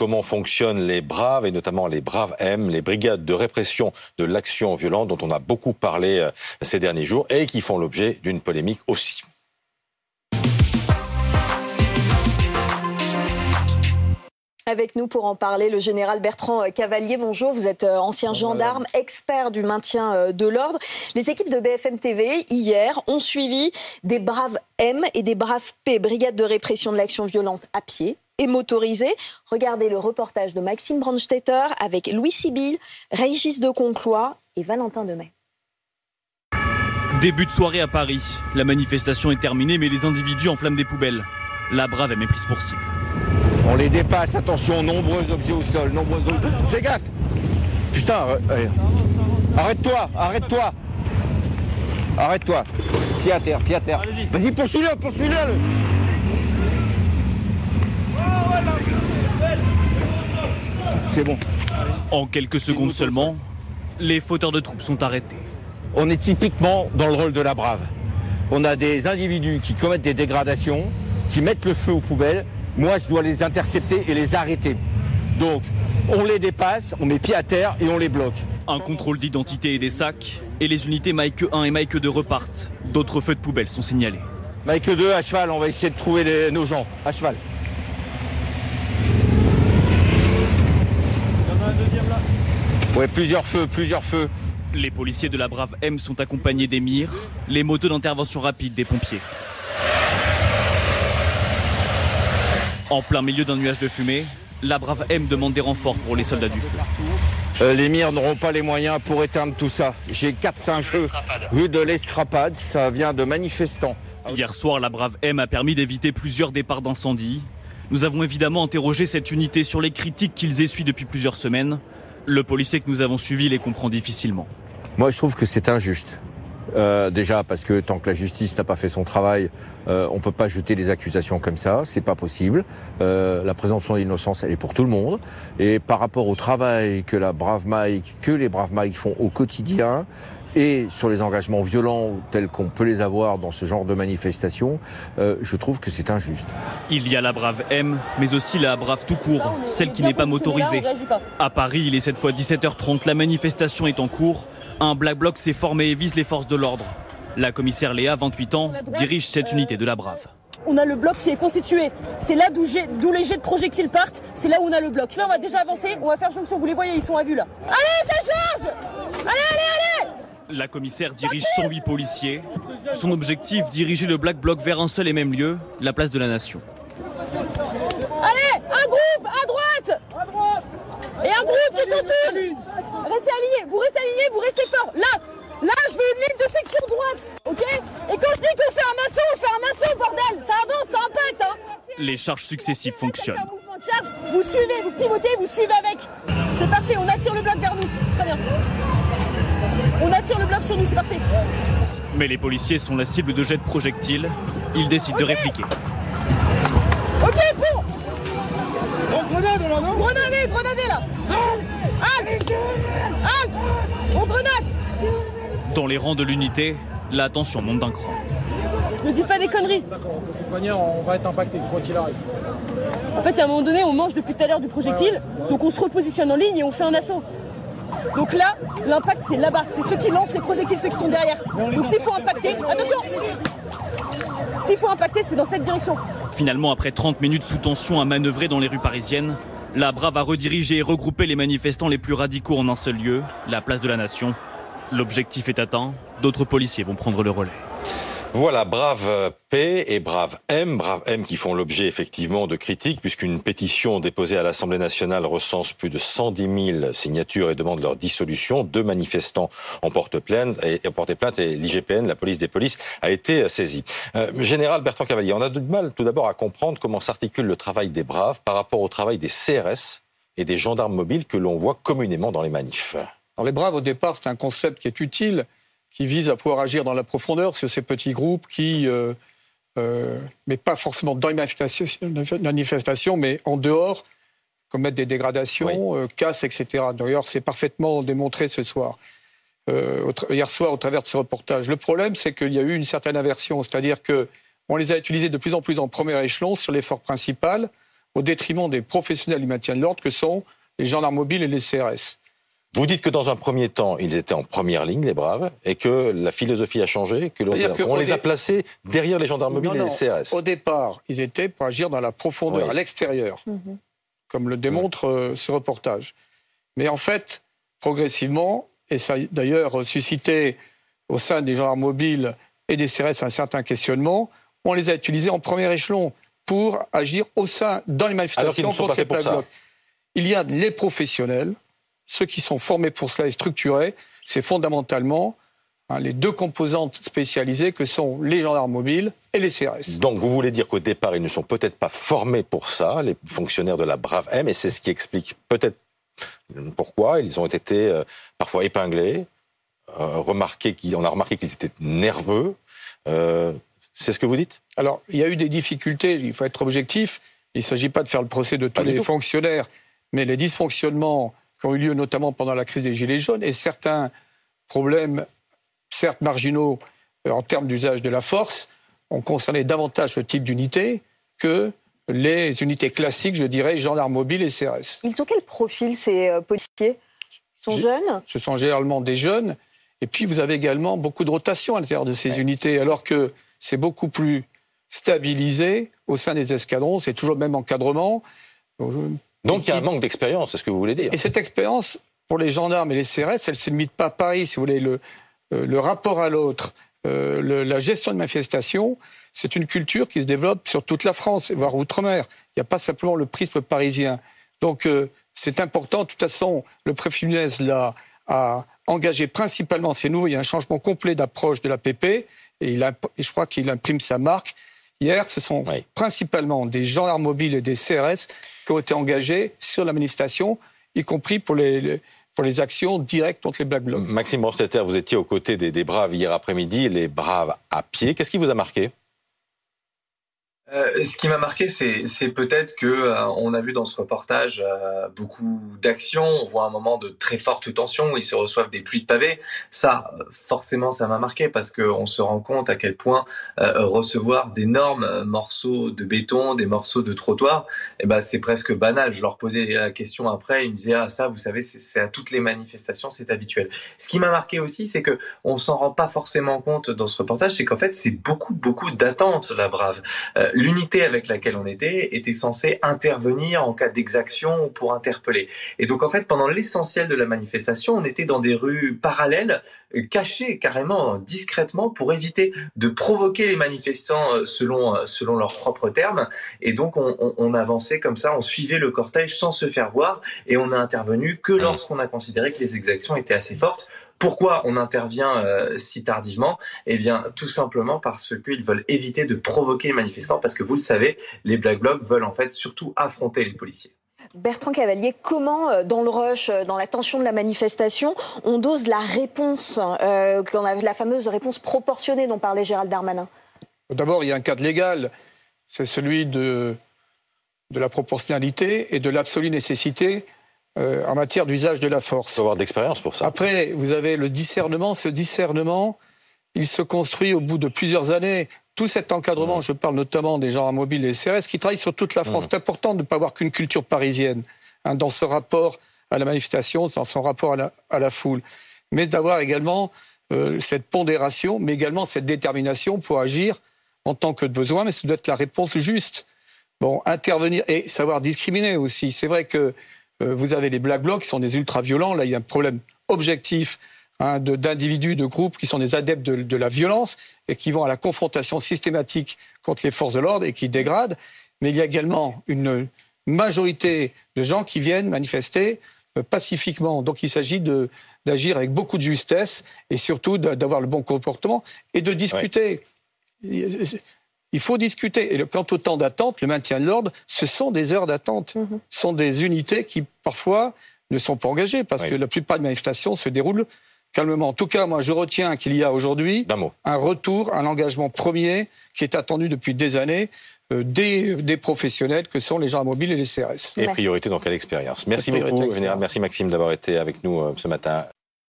comment fonctionnent les Braves et notamment les Braves M, les brigades de répression de l'action violente dont on a beaucoup parlé euh, ces derniers jours et qui font l'objet d'une polémique aussi. Avec nous pour en parler, le général Bertrand euh, Cavalier. Bonjour, vous êtes euh, ancien gendarme, expert du maintien de l'ordre. Les équipes de BFM TV, hier, ont suivi des braves M et des braves P, brigade de répression de l'action violente à pied et motorisée. Regardez le reportage de Maxime Brandstetter avec Louis Sibyl, Régis de Conclois et Valentin Demey. Début de soirée à Paris. La manifestation est terminée, mais les individus enflamment des poubelles. La brave est méprise pour cible. On les dépasse, attention, nombreux objets au sol, nombreux objets. Fais gaffe Putain, arrête-toi, arrête-toi Arrête-toi Pied à terre, pied à terre. Vas-y, poursuis-le, poursuis-le C'est bon. En quelques secondes seulement, les fauteurs de troupes sont arrêtés. On est typiquement dans le rôle de la brave. On a des individus qui commettent des dégradations, qui mettent le feu aux poubelles, moi je dois les intercepter et les arrêter. Donc on les dépasse, on met pied à terre et on les bloque. Un contrôle d'identité et des sacs, et les unités Mike 1 et Mike 2 repartent. D'autres feux de poubelle sont signalés. Mike 2 à cheval, on va essayer de trouver nos gens à cheval. Il y en a un deuxième là. Ouais, plusieurs feux, plusieurs feux. Les policiers de la Brave M sont accompagnés des mires, les motos d'intervention rapide des pompiers. En plein milieu d'un nuage de fumée, la brave M demande des renforts pour les soldats du feu. Euh, les mires n'auront pas les moyens pour éteindre tout ça. J'ai 4-5 feux rue de l'Estrapade, ça vient de manifestants. Hier soir, la brave M a permis d'éviter plusieurs départs d'incendie. Nous avons évidemment interrogé cette unité sur les critiques qu'ils essuient depuis plusieurs semaines. Le policier que nous avons suivi les comprend difficilement. Moi, je trouve que c'est injuste. Euh, déjà parce que tant que la justice n'a pas fait son travail, euh, on peut pas jeter des accusations comme ça, c'est pas possible. Euh, la présomption d'innocence, elle est pour tout le monde. Et par rapport au travail que la brave Mike, que les braves Mike font au quotidien, et sur les engagements violents tels qu'on peut les avoir dans ce genre de manifestation, euh, je trouve que c'est injuste. Il y a la brave M, mais aussi la brave tout court, celle qui n'est pas motorisée. À Paris, il est cette fois 17h30, la manifestation est en cours. Un black bloc s'est formé et vise les forces de l'ordre. La commissaire Léa, 28 ans, dirige cette unité de la Brave. On a le bloc qui est constitué. C'est là d'où les jets de projectiles partent. C'est là où on a le bloc. Là, on va déjà avancer. On va faire jonction. Vous les voyez, ils sont à vue là. Allez, ça charge Allez, allez, allez La commissaire dirige 108 policiers. Son objectif, diriger le Black Bloc vers un seul et même lieu, la place de la Nation. Allez, un groupe à droite À droite Et un groupe qui continue Restez alignés, vous restez alignés, vous restez fort. Là, là, je veux une ligne de section droite, ok Et quand je dis qu'on fait un assaut, on fait un assaut, bordel Ça avance, ça impacte, hein Les charges successives fonctionnent. vous suivez, vous pivotez, vous suivez avec. C'est parfait, on attire le bloc vers nous, très bien. On le bloc sur nous, c'est parfait. Mais les policiers sont la cible de jets de projectiles. Ils décident de répliquer. Ok, bon Grenade là, non Grenade, grenade là Halte Halte On grenade Dans les rangs de l'unité, la tension monte d'un cran. Ne dites pas des conneries D'accord, de toute manière, on va être impacté, quoi qu'il arrive. En fait, il y a un moment donné, on mange depuis tout à l'heure du projectile, donc on se repositionne en ligne et on fait un assaut. Donc là, l'impact, c'est là-bas. C'est ceux qui lancent les projectiles, ceux qui sont derrière. Donc s'il faut impacter, attention S'il faut impacter, c'est dans cette direction. Finalement, après 30 minutes sous tension à manœuvrer dans les rues parisiennes, la Brave a redirigé et regroupé les manifestants les plus radicaux en un seul lieu, la place de la Nation. L'objectif est atteint, d'autres policiers vont prendre le relais. Voilà, Brave P et Brave M. Brave M qui font l'objet effectivement de critiques puisqu'une pétition déposée à l'Assemblée nationale recense plus de 110 000 signatures et demande leur dissolution. Deux manifestants ont porté plainte et, porté plainte et l'IGPN, la police des polices, a été saisie. Euh, Général Bertrand Cavalier, on a du mal tout d'abord à comprendre comment s'articule le travail des Braves par rapport au travail des CRS et des gendarmes mobiles que l'on voit communément dans les manifs. Alors les Braves, au départ, c'est un concept qui est utile qui vise à pouvoir agir dans la profondeur sur ces petits groupes qui, euh, euh, mais pas forcément dans les manifestations, mais en dehors, commettent des dégradations, euh, cassent, etc. D'ailleurs, c'est parfaitement démontré ce soir, hier soir, au travers de ce reportage. Le problème, c'est qu'il y a eu une certaine aversion, c'est-à-dire que on les a utilisés de plus en plus en premier échelon sur l'effort principal, au détriment des professionnels du maintien de l'ordre que sont les gendarmes mobiles et les CRS. Vous dites que dans un premier temps, ils étaient en première ligne, les braves, et que la philosophie a changé, que l'on les a placés derrière les gendarmes mobiles et les CRS. Au départ, ils étaient pour agir dans la profondeur, à l'extérieur, mhm. comme le démontre euh, ce reportage. Mais en fait, progressivement, et ça a d'ailleurs suscité au sein des gendarmes mobiles et des CRS un certain questionnement, on les a utilisés en premier échelon pour agir au sein, dans les manifestations contre les Blocs. Il y a les professionnels, ceux qui sont formés pour cela et structurés, c'est fondamentalement hein, les deux composantes spécialisées que sont les gendarmes mobiles et les CRS. Donc vous voulez dire qu'au départ, ils ne sont peut-être pas formés pour ça, les fonctionnaires de la Brave M, et c'est ce qui explique peut-être pourquoi ils ont été euh, parfois épinglés, euh, remarqué on a remarqué qu'ils étaient nerveux. Euh, c'est ce que vous dites? Alors, il y a eu des difficultés, il faut être objectif. Il ne s'agit pas de faire le procès de tous les fonctionnaires, mais les dysfonctionnements qui ont eu lieu notamment pendant la crise des Gilets jaunes et certains problèmes, certes marginaux euh, en termes d'usage de la force, ont concerné davantage ce type d'unité que les unités classiques, je dirais, gendarmes mobiles et CRS. Ils ont quel profil, ces euh, policiers? Ils sont jeunes? Ce sont généralement des jeunes. Et puis, vous avez également beaucoup de rotation à l'intérieur de ces unités, alors que c'est beaucoup plus stabilisé au sein des escadrons, c'est toujours le même encadrement. Donc il y a un manque d'expérience, c'est ce que vous voulez dire. Et cette expérience, pour les gendarmes et les CRS, elle ne se limite pas à Paris, si vous voulez, le, euh, le rapport à l'autre, euh, la gestion de manifestation, c'est une culture qui se développe sur toute la France, voire outre-mer. Il n'y a pas simplement le prisme parisien. Donc euh, c'est important. De toute façon, le préfet l'a a engagé principalement, c'est nouveau, il y a un changement complet d'approche de la PP, et, il et je crois qu'il imprime sa marque. Hier, ce sont principalement des gendarmes mobiles et des CRS qui ont été engagés sur la manifestation, y compris pour les, pour les actions directes contre les Black Blocs. Maxime Borstetter, vous étiez aux côtés des, des Braves hier après-midi, les Braves à pied. Qu'est-ce qui vous a marqué? Euh, ce qui m'a marqué, c'est peut-être que euh, on a vu dans ce reportage euh, beaucoup d'actions. On voit un moment de très forte tension où ils se reçoivent des pluies de pavés. Ça, forcément, ça m'a marqué parce qu'on se rend compte à quel point recevoir d'énormes morceaux de béton, des morceaux de trottoir, eh ben c'est presque banal. Je leur posais la question après, ils me disaient ah ça, vous savez, c'est à toutes les manifestations, c'est habituel. Ce qui m'a marqué aussi, c'est que on s'en rend pas forcément compte dans ce reportage, c'est qu'en fait c'est beaucoup beaucoup d'attentes la brave l'unité avec laquelle on était était censée intervenir en cas d'exaction ou pour interpeller. Et donc en fait, pendant l'essentiel de la manifestation, on était dans des rues parallèles, cachées carrément, discrètement, pour éviter de provoquer les manifestants euh, selon euh, selon leurs propres termes. Et donc on, on, on avançait comme ça, on suivait le cortège sans se faire voir, et on a intervenu que lorsqu'on a considéré que les exactions étaient assez fortes pourquoi on intervient euh, si tardivement? Eh bien, tout simplement parce qu'ils veulent éviter de provoquer les manifestants, parce que vous le savez, les Black Blocs veulent en fait surtout affronter les policiers. Bertrand Cavalier, comment, euh, dans le rush, euh, dans la tension de la manifestation, on dose la réponse, euh, qu'on a la fameuse réponse proportionnée dont parlait Gérald Darmanin? D'abord, il y a un cadre légal, c'est celui de, de la proportionnalité et de l'absolue nécessité euh, en matière d'usage de la force. Il faut avoir d'expérience pour ça. Après, vous avez le discernement. Ce discernement, il se construit au bout de plusieurs années. Tout cet encadrement, je parle notamment des gens à mobile et CRS, qui travaillent sur toute la France. C'est important de ne pas avoir qu'une culture parisienne hein, dans ce rapport à la manifestation, dans son rapport à la, foule. Mais d'avoir également euh, cette pondération, mais également cette détermination pour agir en tant que de besoin, mais ça doit être la réponse juste. Bon, intervenir et savoir discriminer aussi. C'est vrai que vous avez les Black Blocs qui sont des ultra-violents. Là, il y a un problème objectif hein, d'individus, de, groupes qui sont des adeptes de, la violence et qui vont à la confrontation systématique contre les forces de l'ordre et qui dégradent. Mais il y a également une majorité de gens qui viennent manifester euh, pacifiquement. Donc il s'agit d'agir avec beaucoup de justesse et surtout d'avoir le bon comportement et de discuter. Il faut discuter. Et quant au temps d'attente, le maintien de l'ordre, ce sont des heures d'attente. Mhm. Ce sont des unités qui, parfois, ne sont pas engagées parce que la plupart des manifestations se déroulent calmement. En tout cas, moi, je retiens qu'il y a aujourd'hui un retour, un engagement premier qui est attendu depuis des années euh, des, professionnels que sont les gens mobiles et les CRS. Et priorité donc à l'expérience. Merci beaucoup, Général. Merci Maxime d'avoir été avec nous euh, ce matin.